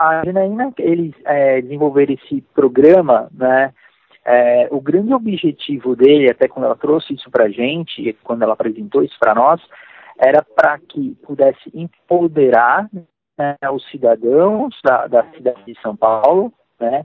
a Janaína, eles é, desenvolveram esse programa, né, é, o grande objetivo dele, até quando ela trouxe isso para a gente, quando ela apresentou isso para nós, era para que pudesse empoderar né, os cidadãos da, da, cidade de São Paulo, né,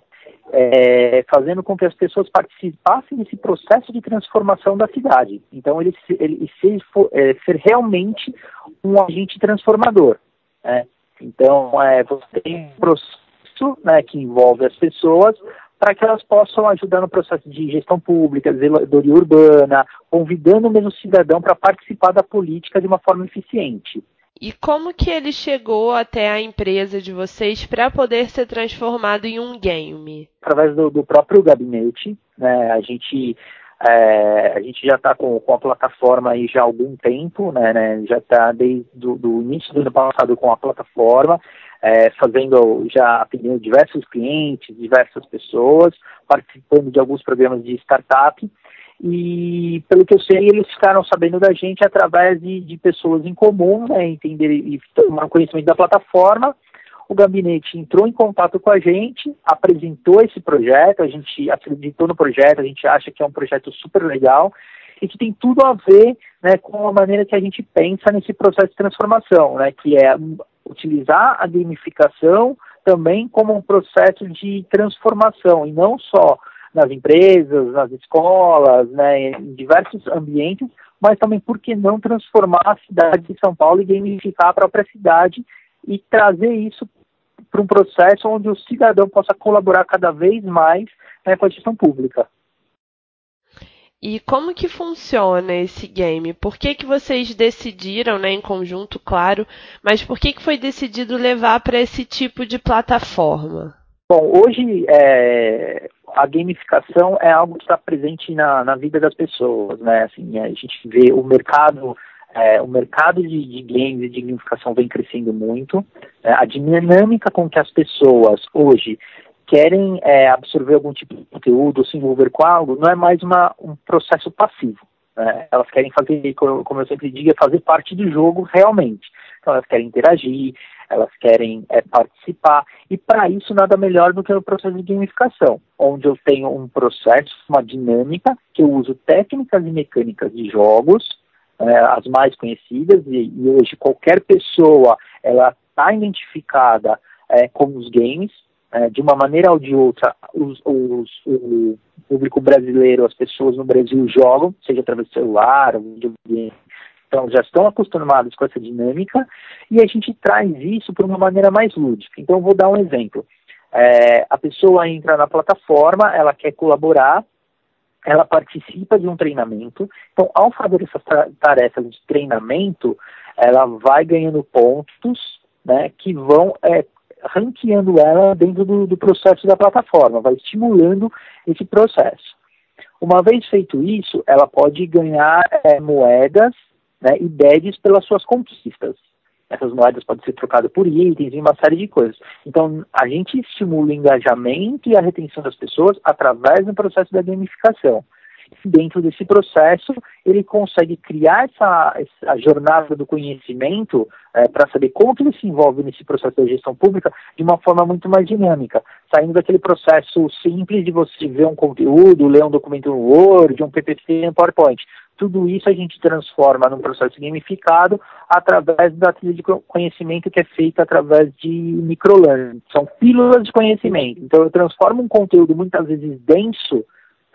é, fazendo com que as pessoas participassem desse processo de transformação da cidade. Então, ele, ele ser, é, ser realmente um agente transformador. Né. Então, é, você tem um processo né, que envolve as pessoas para que elas possam ajudar no processo de gestão pública, zeladoria urbana, convidando mesmo o cidadão para participar da política de uma forma eficiente. E como que ele chegou até a empresa de vocês para poder ser transformado em um game? Através do, do próprio gabinete, né, a gente é, a gente já está com, com, a plataforma aí já há algum tempo, né, né já está desde o início do ano passado com a plataforma, é, fazendo já atendendo diversos clientes, diversas pessoas, participando de alguns programas de startup. E pelo que eu sei, eles ficaram sabendo da gente através de, de pessoas em comum, né, entender e tomar conhecimento da plataforma o gabinete entrou em contato com a gente, apresentou esse projeto, a gente acreditou no projeto, a gente acha que é um projeto super legal e que tem tudo a ver né, com a maneira que a gente pensa nesse processo de transformação, né, que é utilizar a gamificação também como um processo de transformação e não só nas empresas, nas escolas, né, em diversos ambientes, mas também por que não transformar a cidade de São Paulo e gamificar a própria cidade e trazer isso para um processo onde o cidadão possa colaborar cada vez mais né, com a gestão pública. E como que funciona esse game? Por que, que vocês decidiram, né, em conjunto, claro, mas por que, que foi decidido levar para esse tipo de plataforma? Bom, hoje é, a gamificação é algo que está presente na, na vida das pessoas, né? Assim, a gente vê o mercado é, o mercado de, de, games e de gamificação vem crescendo muito. É, a dinâmica com que as pessoas hoje querem é, absorver algum tipo de conteúdo, se envolver com algo, não é mais uma, um processo passivo. Né? Elas querem fazer, como eu sempre digo, é fazer parte do jogo realmente. Então elas querem interagir, elas querem é, participar, e para isso nada melhor do que o processo de gamificação, onde eu tenho um processo, uma dinâmica, que eu uso técnicas e mecânicas de jogos, é, as mais conhecidas, e, e, hoje qualquer pessoa ela está identificada é, com os games, é, de uma maneira ou de outra, os, os, o público brasileiro, as pessoas no Brasil jogam, seja através do celular, videogame, então já estão acostumados com essa dinâmica, e a gente traz isso por uma maneira mais lúdica. Então vou dar um exemplo. É, a pessoa entra na plataforma, ela quer colaborar, ela participa de um treinamento. Então, ao fazer essas tarefas de treinamento, ela vai ganhando pontos, né, que vão é, ranqueando ela dentro do, do processo da plataforma, vai estimulando esse processo. Uma vez feito isso, ela pode ganhar é, moedas né, e badges pelas suas conquistas. Essas moedas podem ser trocadas por itens e uma série de coisas. Então, a gente estimula o engajamento e a retenção das pessoas através do processo da gamificação. Dentro desse processo, ele consegue criar essa, essa jornada do conhecimento é, para saber como que ele se envolve nesse processo da gestão pública de uma forma muito mais dinâmica, saindo daquele processo simples de você ver um conteúdo, ler um documento no Word, um PPT, um PowerPoint. Tudo isso a gente transforma num processo gamificado através da trilha de conhecimento que é feita através de microlearning. São pílulas de conhecimento. Então eu transformo um conteúdo muitas vezes denso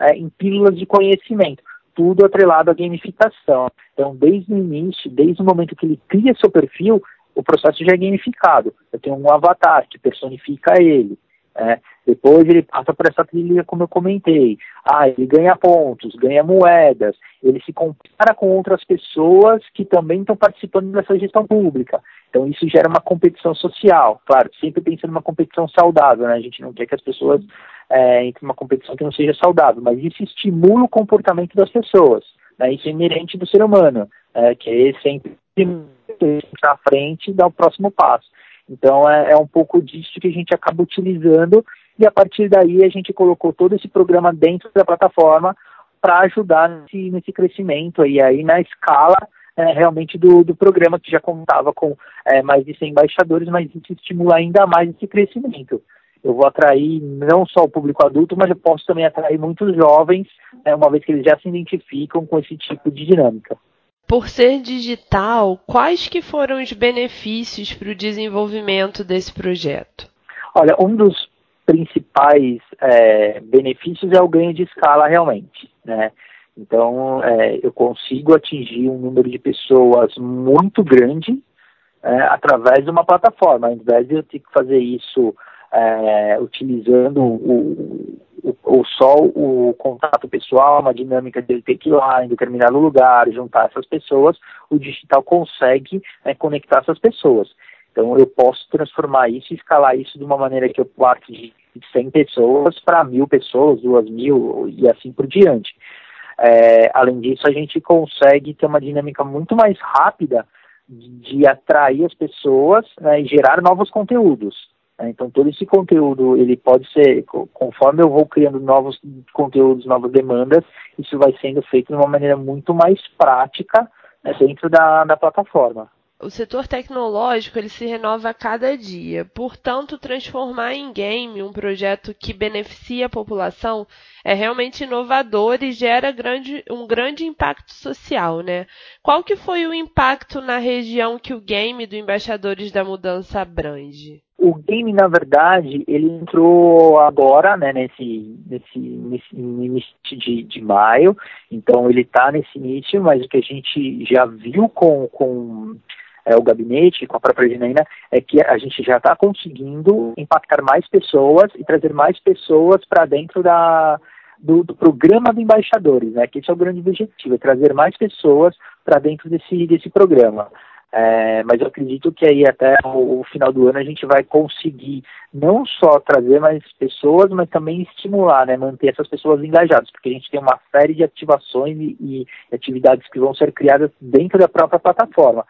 é, em pílulas de conhecimento. Tudo atrelado à gamificação. Então, desde o início, desde o momento que ele cria seu perfil, o processo já é gamificado. Eu tenho um avatar que personifica ele. É, depois ele passa por essa trilha, como eu comentei. Ah, ele ganha pontos, ganha moedas, ele se compara com outras pessoas que também estão participando dessa gestão pública. Então isso gera uma competição social. Claro, sempre pensando numa competição saudável, né? A gente não quer que as pessoas é, entrem numa competição que não seja saudável, mas isso estimula o comportamento das pessoas. Né? Isso é inerente do ser humano, é, que é sempre à frente e dar o próximo passo. Então é, é um pouco disso que a gente acaba utilizando e a partir daí a gente colocou todo esse programa dentro da plataforma para ajudar nesse, nesse crescimento e aí na escala é, realmente do, do programa, que já contava com é, mais de 100 embaixadores, mas isso estimula ainda mais esse crescimento. Eu vou atrair não só o público adulto, mas eu posso também atrair muitos jovens, né, uma vez que eles já se identificam com esse tipo de dinâmica. Por ser digital, quais que foram os benefícios para o desenvolvimento desse projeto? Olha, um dos principais é, benefícios é o ganho de escala realmente, né? Então, é, eu consigo atingir um número de pessoas muito grande é, através de uma plataforma, ao invés de eu ter que fazer isso é, utilizando o, o, o, só o contato pessoal, uma dinâmica de ele ter que ir lá em determinado lugar, juntar essas pessoas, o digital consegue né, conectar essas pessoas. Então eu posso transformar isso e escalar isso de uma maneira que eu parto de 100 pessoas para mil pessoas, duas mil e assim por diante. É, além disso, a gente consegue ter uma dinâmica muito mais rápida de, de atrair as pessoas né, e gerar novos conteúdos. Né? Então, todo esse conteúdo, ele pode ser, conforme eu vou criando novos conteúdos, novas demandas, isso vai sendo feito de uma maneira muito mais prática né, dentro da, da plataforma o setor tecnológico ele se renova a cada dia. Portanto, transformar em game um projeto que beneficia a população é realmente inovador e gera grande, um grande impacto social, né? Qual que foi o impacto na região que o game do Embaixadores da Mudança abrange? O game, na verdade, ele entrou agora, né, nesse, nesse, nesse início de, de maio, então ele está nesse início, mas o que a gente já viu com, com é, o gabinete, com a própria Ginaína, é que a gente já está conseguindo impactar mais pessoas e trazer mais pessoas para dentro da, do, do, programa de embaixadores, né? Que esse é o grande objetivo, é trazer mais pessoas para dentro desse, desse programa. É, mas eu acredito que aí até o, o, final do ano a gente vai conseguir não só trazer mais pessoas, mas também estimular, né, manter essas pessoas engajadas, porque a gente tem uma série de ativações e, e atividades que vão ser criadas dentro da própria plataforma.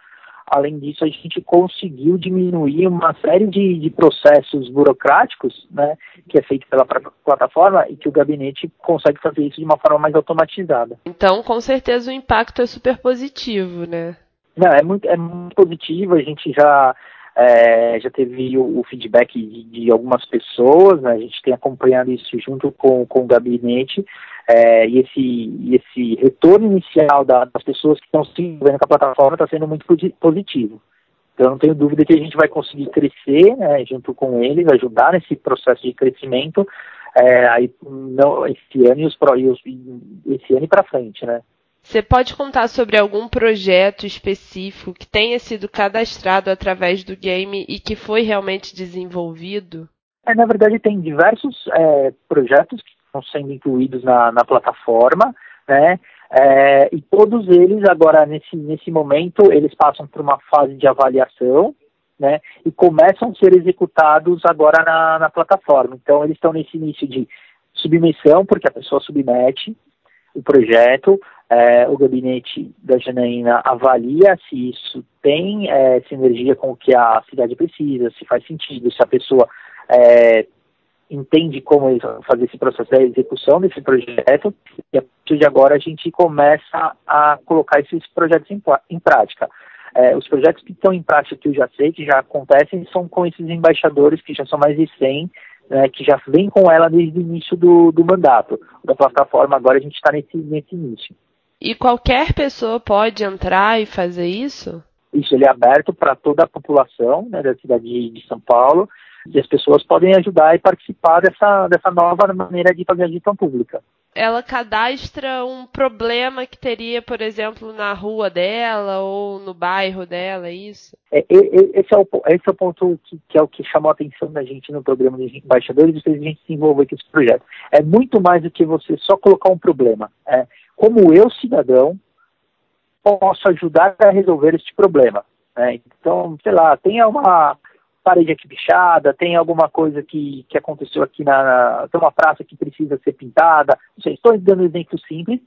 Além disso, a gente conseguiu diminuir uma série de, de processos burocráticos, né, que é feito pela plataforma e que o gabinete consegue fazer isso de uma forma mais automatizada. Então, com certeza, o impacto é super positivo, né? Não, é muito, é muito positivo. A gente já é, já teve o, o feedback de, de, algumas pessoas, né? a gente tem acompanhado isso junto com, com o gabinete, é, e, esse, esse retorno inicial da, das pessoas que estão se envolvendo com a plataforma está sendo muito positivo. Então, eu não tenho dúvida que a gente vai conseguir crescer né, junto com eles, ajudar nesse processo de crescimento é, aí, não, esse ano e, os, e esse ano e para frente, né? Você pode contar sobre algum projeto específico que tenha sido cadastrado através do game e que foi realmente desenvolvido? É, na verdade, tem diversos é, projetos que estão sendo incluídos na, na plataforma, né? É, e todos eles agora nesse, nesse momento eles passam por uma fase de avaliação, né? E começam a ser executados agora na, na plataforma. Então eles estão nesse início de submissão, porque a pessoa submete o projeto, é, o gabinete da Janaína avalia se isso tem é, sinergia com o que a cidade precisa, se faz sentido, se a pessoa é, entende como fazer esse processo da execução desse projeto, e a partir de agora a gente começa a colocar esses projetos em, em prática. É, os projetos que estão em prática que eu já sei, que já acontecem, são com esses embaixadores que já são mais de 100, né, que já vem com ela desde o início do, do mandato. Da plataforma agora a gente está nesse, nesse início. E qualquer pessoa pode entrar e fazer isso? Isso, ele é aberto para toda a população né, da cidade de São Paulo e as pessoas podem ajudar e participar dessa, dessa nova maneira de fazer a gestão pública. Ela cadastra um problema que teria, por exemplo, na rua dela ou no bairro dela, é isso? É, esse, é o, esse é o ponto que, que, é o que chamou a atenção da gente no programa de embaixadores e fez a gente se envolver com esse projeto. É muito mais do que você só colocar um problema. É, como eu, cidadão, posso ajudar a resolver este problema. Né? Então, sei lá, tem uma parede aqui pichada, tem alguma coisa que, que aconteceu aqui na, na tem uma praça que precisa ser pintada, não sei, estou dando um exemplo simples,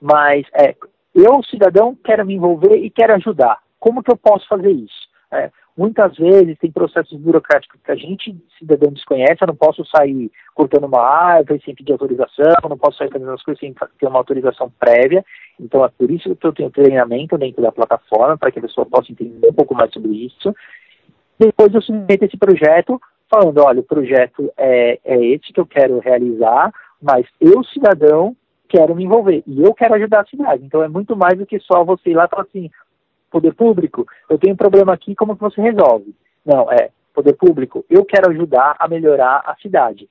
mas é, eu, cidadão, quero me envolver e quero ajudar. Como que eu posso fazer isso? É, muitas vezes tem processos burocráticos que a gente, cidadão, desconhece, eu não posso sair cortando uma árvore sem pedir autorização, não posso sair fazendo as coisas sem ter uma autorização prévia, então é por isso que eu tenho treinamento dentro da plataforma, para que a pessoa possa entender um pouco mais sobre isso. Depois eu submeto esse projeto falando, olha, o projeto é, é esse que eu quero realizar, mas eu, cidadão, quero me envolver e eu quero ajudar a cidade. Então é muito mais do que só você ir lá e falar assim, poder público, eu tenho um problema aqui, como que você resolve? Não, é, poder público, eu quero ajudar a melhorar a cidade.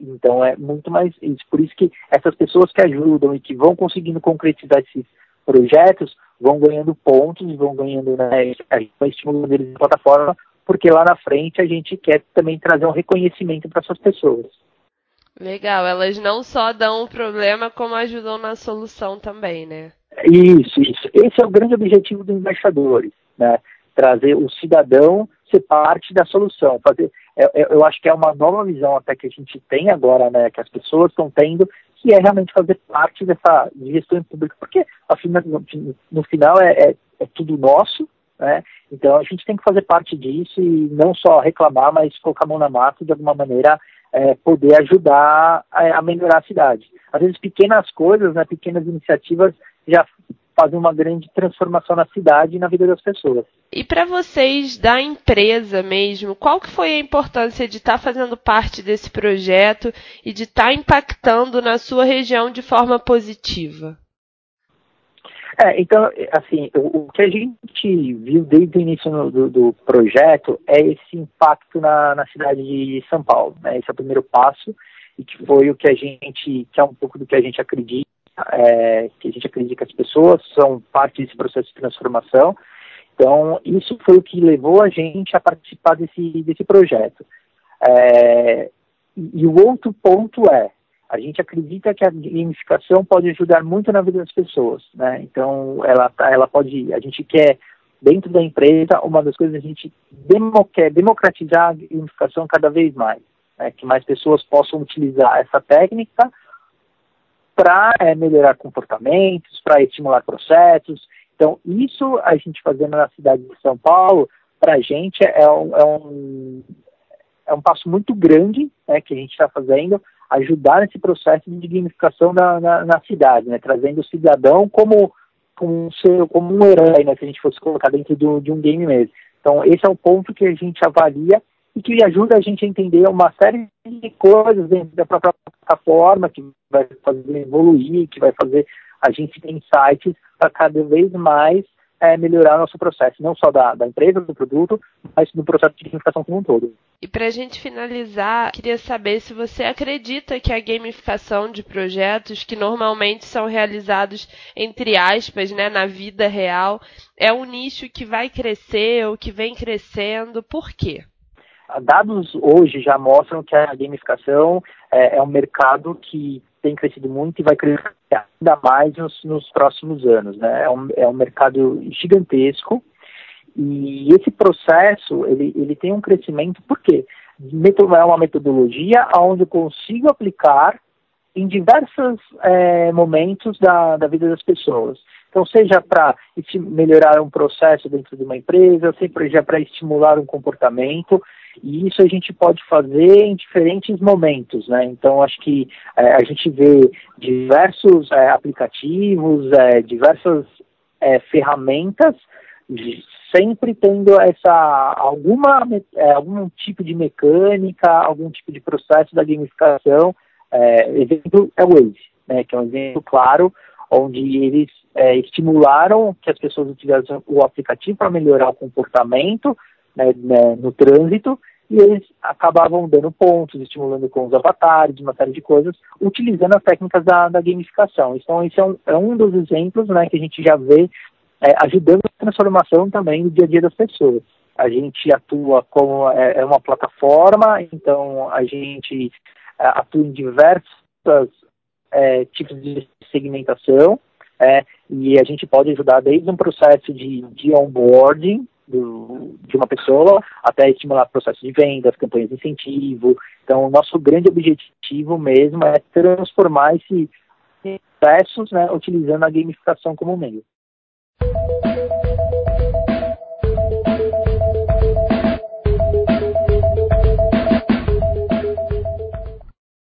Então é muito mais isso. Por isso que essas pessoas que ajudam e que vão conseguindo concretizar esses projetos vão ganhando pontos, e vão ganhando, né, a gente vai estimulando eles na plataforma, porque lá na frente a gente quer também trazer um reconhecimento para essas pessoas. Legal, elas não só dão o problema, como ajudam na solução também, né? Isso, isso. Esse é o grande objetivo dos embaixadores, né? Trazer o cidadão ser parte da solução. Fazer, eu, é, é, eu acho que é uma nova visão até que a gente tem agora, né? Que as pessoas estão tendo, que é realmente fazer parte dessa gestão pública, porque no final é, é, é tudo nosso, né? Então a gente tem que fazer parte disso e não só reclamar, mas colocar a mão na massa e de alguma maneira é, poder ajudar a, a, melhorar a cidade. Às vezes pequenas coisas, né, pequenas iniciativas já fazem uma grande transformação na cidade e na vida das pessoas. E para vocês da empresa mesmo, qual que foi a importância de estar tá fazendo parte desse projeto e de estar tá impactando na sua região de forma positiva? É, então, assim, o, o, que a gente viu desde o início no, do, do, projeto é esse impacto na, na cidade de São Paulo. Né? Esse é o primeiro passo e que foi o que a gente, que é um pouco do que a gente acredita, é, que a gente acredita que as pessoas são parte desse processo de transformação. Então, isso foi o que levou a gente a participar desse, desse projeto. É, e o outro ponto é, a gente acredita que a gamificação pode ajudar muito na vida das pessoas, né? Então, ela, tá, ela pode, a gente quer dentro da empresa, uma das coisas a gente demo, quer democratizar a gamificação cada vez mais, né? que mais pessoas possam utilizar essa técnica para é, melhorar comportamentos, para estimular processos. Então, isso a gente fazendo na cidade de São Paulo, para a gente é um, é, um, é um passo muito grande né, que a gente está fazendo, ajudar nesse processo de gamificação na, na, na cidade, né, trazendo o cidadão como, como, um, ser, como um herói, né, se a gente fosse colocar dentro do, de um game mesmo. Então, esse é o ponto que a gente avalia e que ajuda a gente a entender uma série de coisas dentro da própria plataforma, que vai fazer evoluir, que vai fazer a gente ter insights para cada vez mais é, melhorar nosso processo, não só da, da empresa, do produto, mas do processo de gamificação como um todo. E para a gente finalizar, queria saber se você acredita que a gamificação de projetos que normalmente são realizados, entre aspas, né, na vida real, é um nicho que vai crescer ou que vem crescendo. Por quê? Dados hoje já mostram que a gamificação é, é um mercado que tem crescido muito e vai crescer ainda mais nos, nos próximos anos. Né? É, um, é um mercado gigantesco e esse processo ele, ele tem um crescimento porque é uma metodologia onde eu consigo aplicar em diversos é, momentos da, da vida das pessoas. Então, seja para melhorar um processo dentro de uma empresa, seja para estimular um comportamento, e isso a gente pode fazer em diferentes momentos, né? Então, acho que é, a gente vê diversos é, aplicativos, é, diversas é, ferramentas, sempre tendo essa alguma é, algum tipo de mecânica, algum tipo de processo da gamificação. É, exemplo é o Waze, né? Que é um exemplo claro onde eles estimularam que as pessoas utilizassem o aplicativo para melhorar o comportamento né, né, no trânsito, e eles acabavam dando pontos, estimulando com os avatares, uma série de coisas, utilizando as técnicas da, da gamificação. Então, esse é um, é um dos exemplos né, que a gente já vê é, ajudando a transformação também no dia a dia das pessoas. A gente atua como é, é uma plataforma, então a gente é, atua em diversos é, tipos de segmentação, é, e a gente pode ajudar desde um processo de, de onboarding, do, de uma pessoa até estimular o processo de vendas, campanhas de incentivo. Então, o nosso grande objetivo mesmo é transformar esses processos né, utilizando a gamificação como meio.